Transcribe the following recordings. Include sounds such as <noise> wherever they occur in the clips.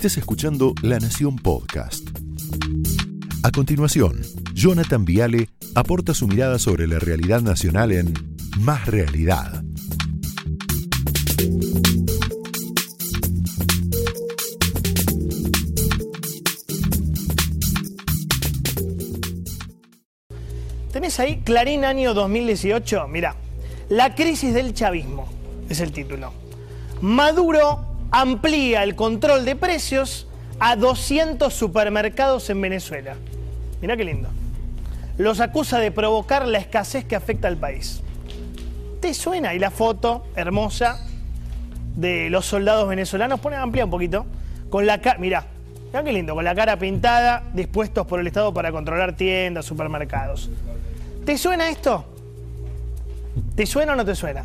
Estés escuchando La Nación Podcast. A continuación, Jonathan Viale aporta su mirada sobre la realidad nacional en Más Realidad. ¿Tenés ahí Clarín año 2018? Mira, la crisis del chavismo es el título. Maduro amplía el control de precios a 200 supermercados en Venezuela. Mira qué lindo. Los acusa de provocar la escasez que afecta al país. ¿Te suena? Y la foto hermosa de los soldados venezolanos, pone amplia un poquito, con la cara, mira, mira qué lindo, con la cara pintada, dispuestos por el Estado para controlar tiendas, supermercados. ¿Te suena esto? ¿Te suena o no te suena?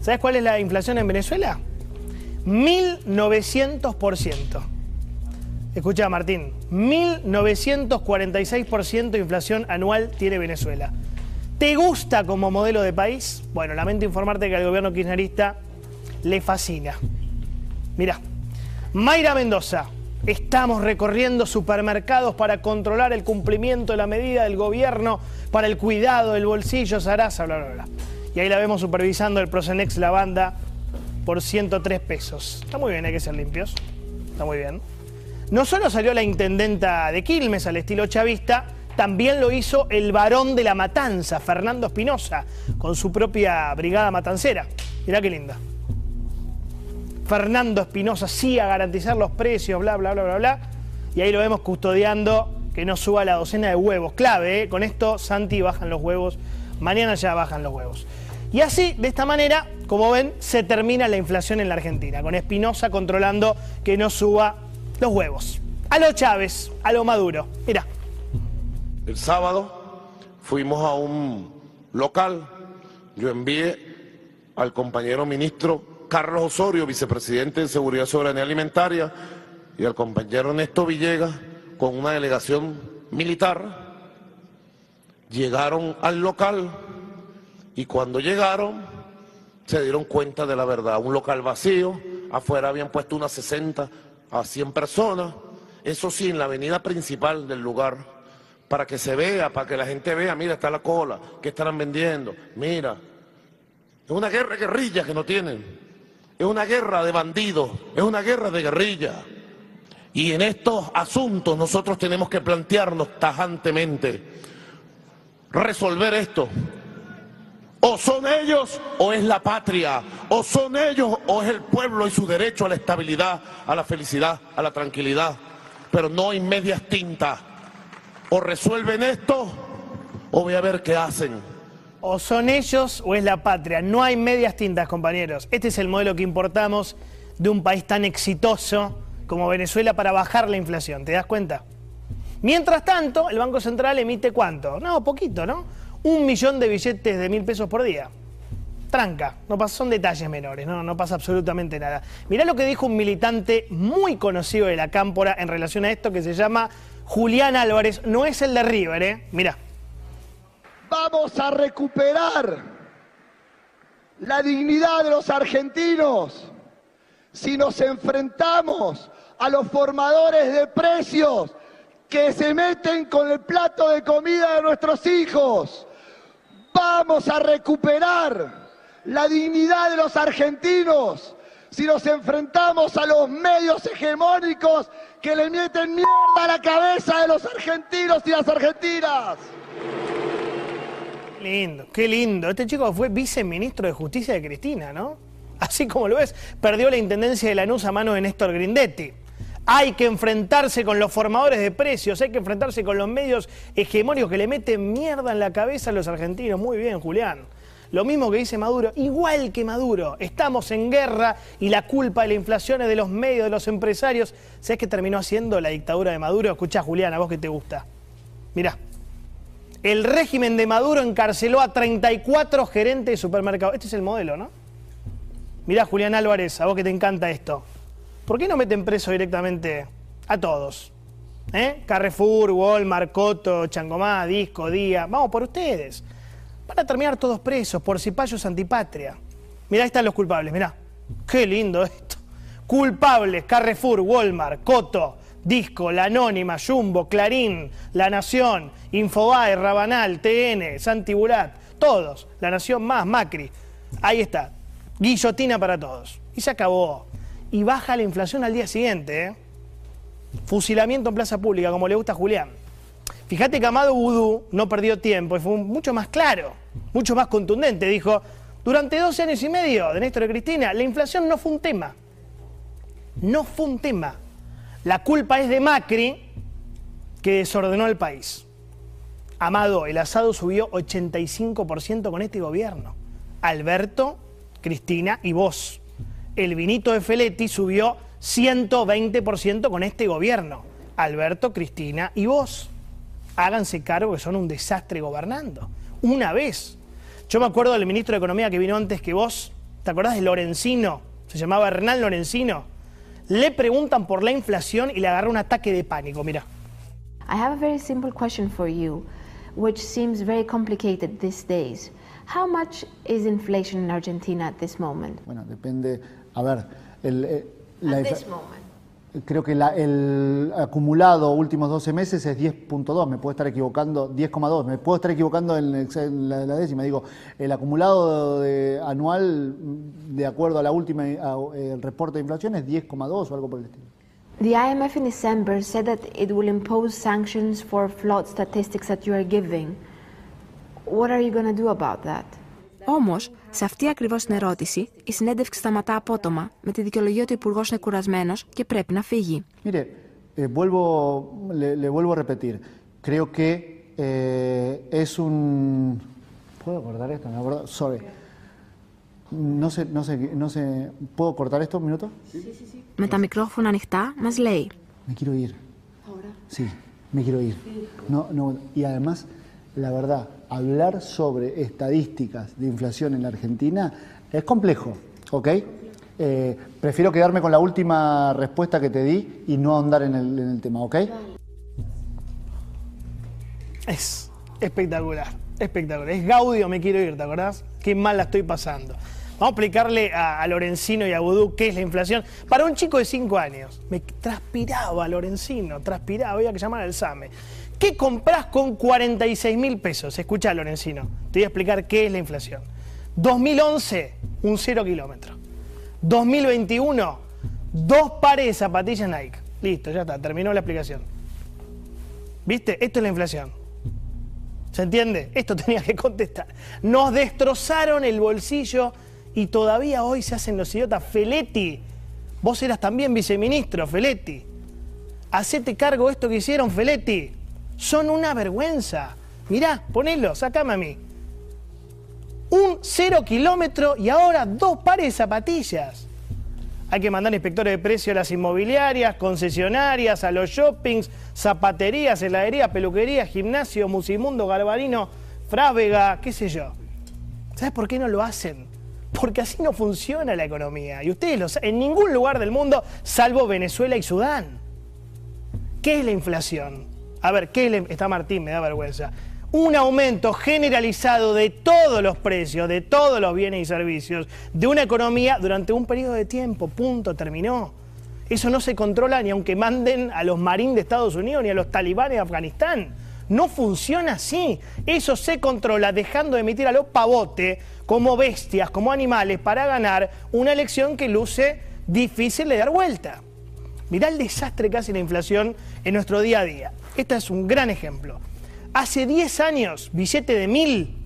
¿Sabes cuál es la inflación en Venezuela? 1900%. Escucha, Martín, 1946% de inflación anual tiene Venezuela. ¿Te gusta como modelo de país? Bueno, lamento informarte que al gobierno kirchnerista le fascina. Mira, Mayra Mendoza, estamos recorriendo supermercados para controlar el cumplimiento de la medida del gobierno para el cuidado del bolsillo, Sarasa, bla, bla, bla. Y ahí la vemos supervisando el Procenex Lavanda por 103 pesos. Está muy bien, hay que ser limpios. Está muy bien. No solo salió la intendenta de Quilmes al estilo chavista, también lo hizo el varón de la matanza, Fernando Espinosa, con su propia brigada matancera. Mirá qué linda. Fernando Espinosa sí a garantizar los precios, bla, bla, bla, bla, bla. Y ahí lo vemos custodiando que no suba la docena de huevos. Clave, ¿eh? con esto Santi bajan los huevos, mañana ya bajan los huevos. Y así, de esta manera, como ven, se termina la inflación en la Argentina, con Espinosa controlando que no suba los huevos. A lo Chávez, a lo Maduro. Mira. El sábado fuimos a un local, yo envié al compañero ministro Carlos Osorio, vicepresidente de Seguridad Soberanía Alimentaria, y al compañero Néstor Villegas con una delegación militar. Llegaron al local y cuando llegaron se dieron cuenta de la verdad. Un local vacío, afuera habían puesto unas 60 a 100 personas, eso sí, en la avenida principal del lugar, para que se vea, para que la gente vea, mira, está la cola, ¿qué estarán vendiendo? Mira, es una guerra de guerrillas que no tienen, es una guerra de bandidos, es una guerra de guerrillas. Y en estos asuntos nosotros tenemos que plantearnos tajantemente, resolver esto. O son ellos o es la patria. O son ellos o es el pueblo y su derecho a la estabilidad, a la felicidad, a la tranquilidad. Pero no hay medias tintas. O resuelven esto o voy a ver qué hacen. O son ellos o es la patria. No hay medias tintas, compañeros. Este es el modelo que importamos de un país tan exitoso como Venezuela para bajar la inflación. ¿Te das cuenta? Mientras tanto, el Banco Central emite cuánto? No, poquito, ¿no? Un millón de billetes de mil pesos por día. Tranca, no pasa, son detalles menores, no, no pasa absolutamente nada. Mirá lo que dijo un militante muy conocido de la Cámpora en relación a esto que se llama Julián Álvarez. No es el de River, ¿eh? Mirá. Vamos a recuperar la dignidad de los argentinos si nos enfrentamos a los formadores de precios que se meten con el plato de comida de nuestros hijos. Vamos a recuperar la dignidad de los argentinos si nos enfrentamos a los medios hegemónicos que le meten mierda a la cabeza de los argentinos y las argentinas. Lindo, qué lindo. Este chico fue viceministro de Justicia de Cristina, ¿no? Así como lo ves, perdió la intendencia de Lanús a mano de Néstor Grindetti. Hay que enfrentarse con los formadores de precios, hay que enfrentarse con los medios hegemónicos que le meten mierda en la cabeza a los argentinos. Muy bien, Julián. Lo mismo que dice Maduro, igual que Maduro. Estamos en guerra y la culpa de la inflación es de los medios, de los empresarios. ¿Sabes qué terminó haciendo la dictadura de Maduro? Escucha, Julián, a vos que te gusta. Mirá. El régimen de Maduro encarceló a 34 gerentes de supermercados. Este es el modelo, ¿no? Mirá, Julián Álvarez, a vos que te encanta esto. ¿Por qué no meten preso directamente a todos? ¿Eh? Carrefour, Walmart, Coto, Changomá, Disco, Día. Vamos por ustedes. Van a terminar todos presos por cipayos antipatria. Mirá, ahí están los culpables, mirá. Qué lindo esto. Culpables, Carrefour, Walmart, Coto, Disco, La Anónima, Jumbo, Clarín, La Nación, Infobae, Rabanal, TN, Santibulat, todos. La Nación más, Macri. Ahí está. Guillotina para todos. Y se acabó. Y baja la inflación al día siguiente. ¿eh? Fusilamiento en plaza pública, como le gusta a Julián. Fíjate que Amado Vudú no perdió tiempo y fue mucho más claro, mucho más contundente. Dijo, durante 12 años y medio de Néstor y Cristina, la inflación no fue un tema. No fue un tema. La culpa es de Macri, que desordenó el país. Amado, el asado subió 85% con este gobierno. Alberto, Cristina y vos. El vinito de Feletti subió 120% con este gobierno. Alberto, Cristina y vos. Háganse cargo que son un desastre gobernando. Una vez. Yo me acuerdo del ministro de Economía que vino antes que vos. ¿Te acordás de Lorenzino? Se llamaba Hernán Lorenzino. Le preguntan por la inflación y le agarra un ataque de pánico. Mira. I have a very simple question for you, which seems very complicated these days. How much is inflation in Argentina at this moment? Bueno, depende. A ver, el, eh, la At this moment. creo que la- el acumulado últimos 12 meses es 10.2, me puedo estar equivocando, 10,2, me puedo estar equivocando en, en la, la décima. Digo, el acumulado de- anual, mm, de acuerdo a la última, a- el reporte de inflación, es 10,2 o algo por el estilo. The IMF in December said that it will impose sanctions for flawed statistics that you are giving. What are you going to do about that? Όμω, σε αυτή ακριβώ την ερώτηση, η συνέντευξη σταματά απότομα με τη δικαιολογία ότι ο Υπουργό είναι κουρασμένο και πρέπει να φύγει. Mire, eh, vuelvo, le, le vuelvo a repetir. Creo que eh, es un. ¿Puedo cortar esto? Me acuerdo. Sorry. No sé, no sé, no sé. ¿Puedo cortar esto un minuto? Με τα μικρόφωνα ανοιχτά, μα λέει: Me quiero ir. ¿Ahora? Sí, me quiero ir. No, no, y además, la verdad, hablar sobre estadísticas de inflación en la Argentina es complejo, ¿ok? Eh, prefiero quedarme con la última respuesta que te di y no ahondar en el, tema, ¿ok? Es espectacular, espectacular. Es Gaudio, me quiero ir, ¿te acordás? Qué mal la estoy pasando. Vamos a explicarle a, a Lorenzino y a Vudú qué es la inflación. Para un chico de 5 años, me transpiraba Lorenzino, transpiraba, había que llamar al SAME. ¿Qué compras con 46 mil pesos? Escucha, Lorenzino, te voy a explicar qué es la inflación. 2011, un cero kilómetro. 2021, dos pares de zapatillas Nike. Listo, ya está, terminó la explicación. ¿Viste? Esto es la inflación. ¿Se entiende? Esto <laughs> tenía que contestar. Nos destrozaron el bolsillo y todavía hoy se hacen los idiotas. Feletti, vos eras también viceministro, Feletti. Hacete cargo de esto que hicieron, Feletti. Son una vergüenza. Mirá, ponelo, sacame a mí. Un cero kilómetro y ahora dos pares de zapatillas. Hay que mandar inspectores de precio a las inmobiliarias, concesionarias, a los shoppings, zapaterías, heladerías, peluquerías, gimnasio, musimundo, galvarino, frávega, qué sé yo. ¿Sabes por qué no lo hacen? Porque así no funciona la economía. Y ustedes lo saben, en ningún lugar del mundo, salvo Venezuela y Sudán. ¿Qué es la inflación? A ver, ¿qué la- Está Martín, me da vergüenza. Un aumento generalizado de todos los precios, de todos los bienes y servicios, de una economía durante un periodo de tiempo. Punto, terminó. Eso no se controla ni aunque manden a los marines de Estados Unidos ni a los talibanes de Afganistán. No funciona así. Eso se controla dejando de emitir a los pavote como bestias, como animales, para ganar una elección que luce difícil de dar vuelta. Mirá el desastre que hace la inflación en nuestro día a día. Este es un gran ejemplo. Hace 10 años, billete de mil,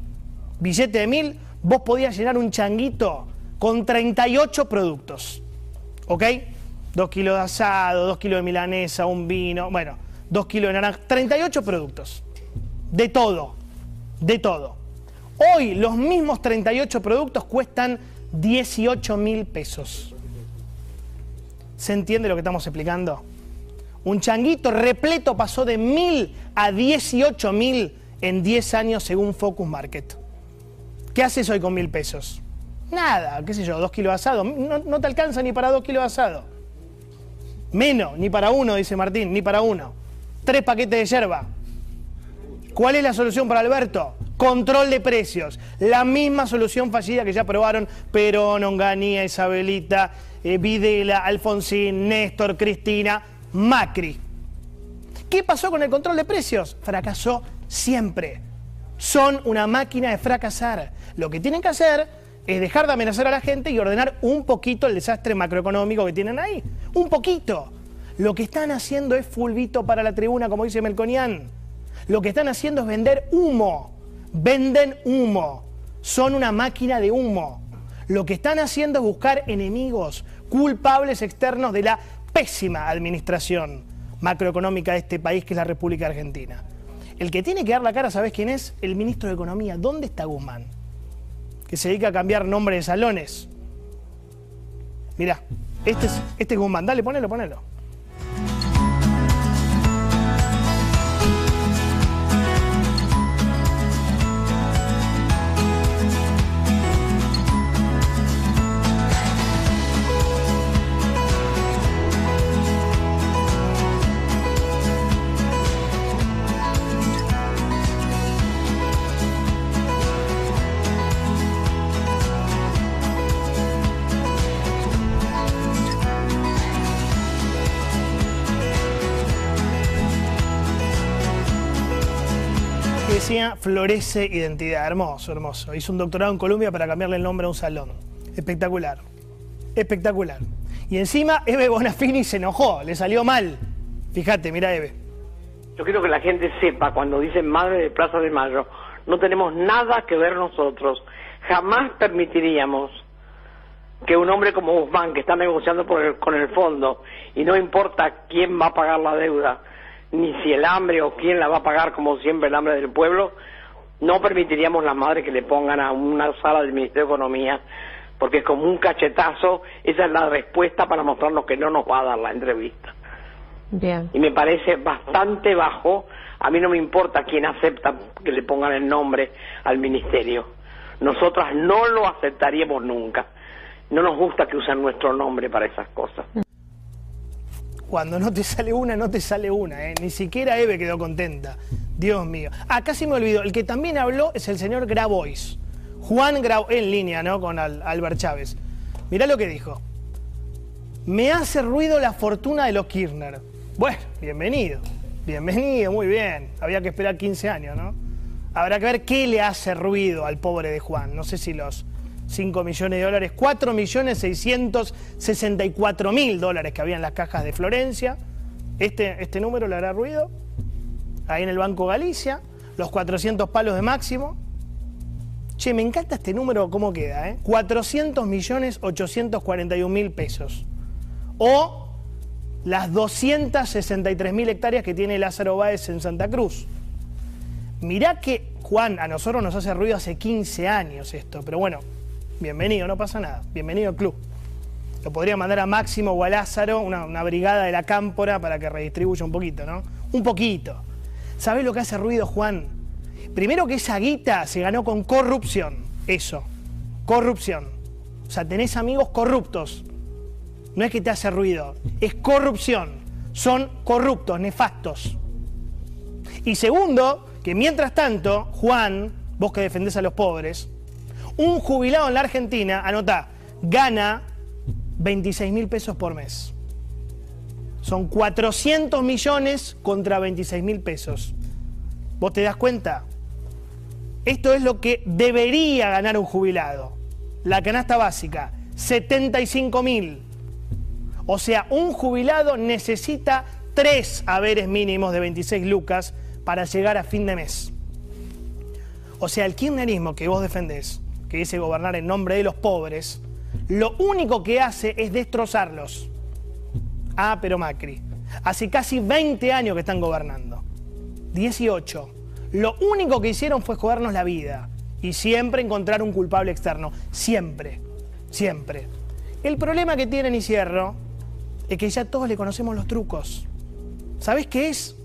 billete de mil, vos podías llenar un changuito con 38 productos. ¿Ok? Dos kilos de asado, dos kilos de milanesa, un vino, bueno, dos kilos de naranja, 38 productos. De todo, de todo. Hoy los mismos 38 productos cuestan 18 mil pesos. ¿Se entiende lo que estamos explicando? Un changuito repleto pasó de mil a 18 mil en 10 años según Focus Market. ¿Qué haces hoy con mil pesos? Nada, qué sé yo, dos kilos de asado. No, te alcanza ni para dos kilos de asado. Menos, ni para uno, dice Martín, ni para uno. Tres paquetes de yerba. ¿Cuál es la solución para Alberto? Control de precios. La misma solución fallida que ya aprobaron Perón, Onganía, Isabelita, eh, Videla, Alfonsín, Néstor, Cristina, Macri. ¿Qué pasó con el control de precios? Fracasó siempre. Son una máquina de fracasar. Lo que tienen que hacer es dejar de amenazar a la gente y ordenar un poquito el desastre macroeconómico que tienen ahí. Un poquito. Lo que están haciendo es fulvito para la tribuna, como dice Melconian. Lo que están haciendo es vender humo. Venden humo. Son una máquina de humo. Lo que están haciendo es buscar enemigos, culpables externos de la pésima administración macroeconómica de este país que es la República Argentina. El que tiene que dar la cara, ¿sabes quién es? El ministro de Economía. ¿Dónde está Guzmán? Que se dedica a cambiar nombre de salones. Mirá, este es, este es Guzmán. Dale, ponelo, ponelo. Florece Identidad. Hermoso, hermoso. Hizo un doctorado en Colombia para cambiarle el nombre a un salón. Espectacular. Espectacular. Y encima Eve Bonafini se enojó, le salió mal. Fíjate, mira Eve. Yo quiero que la gente sepa, cuando dicen Madre de Plaza de Mayo, no tenemos nada que ver nosotros. Jamás permitiríamos que un hombre como Guzmán, que está negociando con el fondo, y no importa quién va a pagar la deuda, ni si el hambre o quién la va a pagar, como siempre el hambre del pueblo, no permitiríamos las madres que le pongan a una sala del Ministerio de Economía, porque es como un cachetazo, esa es la respuesta para mostrarnos que no nos va a dar la entrevista. Bien. Y me parece bastante bajo, a mí no me importa quién acepta que le pongan el nombre al Ministerio. Nosotras no lo aceptaríamos nunca. No nos gusta que usen nuestro nombre para esas cosas. Cuando no te sale una, no te sale una. ¿eh? Ni siquiera Eve quedó contenta. Dios mío. Ah, casi me olvidó. El que también habló es el señor Grabois. Juan Grabois, en línea, ¿no? Con Albert Chávez. Mirá lo que dijo. Me hace ruido la fortuna de los Kirchner. Bueno, bienvenido. Bienvenido, muy bien. Había que esperar 15 años, ¿no? Habrá que ver qué le hace ruido al pobre de Juan. No sé si los 5 millones de dólares, 4 millones 664 mil dólares que había en las cajas de Florencia. Este, este número le hará ruido. Ahí en el Banco Galicia, los 400 palos de máximo. Che, me encanta este número, ¿cómo queda? Eh? 400 millones 841 mil pesos. O las 263 mil hectáreas que tiene Lázaro Báez en Santa Cruz. Mirá que, Juan, a nosotros nos hace ruido hace 15 años esto, pero bueno, bienvenido, no pasa nada, bienvenido al club. Lo podría mandar a Máximo o a Lázaro, una, brigada de la cámpora para que redistribuya un poquito, ¿no? Un poquito. ¿Sabés lo que hace ruido, Juan? Primero que esa guita se ganó con corrupción, eso, corrupción. O sea, tenés amigos corruptos. No es que te hace ruido, es corrupción. Son corruptos, nefastos. Y segundo, que mientras tanto, Juan, vos que defendés a los pobres, un jubilado en la Argentina, anota, gana 26 mil pesos por mes. Son 400 millones contra 26 mil pesos. ¿Vos te das cuenta? Esto es lo que debería ganar un jubilado. La canasta básica, 75 mil. O sea, un jubilado necesita tres haberes mínimos de 26 lucas para llegar a fin de mes. O sea, el kirchnerismo que vos defendés que dice gobernar en nombre de los pobres, lo único que hace es destrozarlos. Ah, pero Macri. Hace casi 20 años que están gobernando. 18. Lo único que hicieron fue jodernos la vida. Y siempre encontrar un culpable externo. Siempre. Siempre. El problema que tienen, y cierro, es que ya todos le conocemos los trucos. ¿Sabes qué es?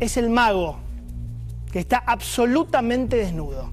Es el mago que está absolutamente desnudo.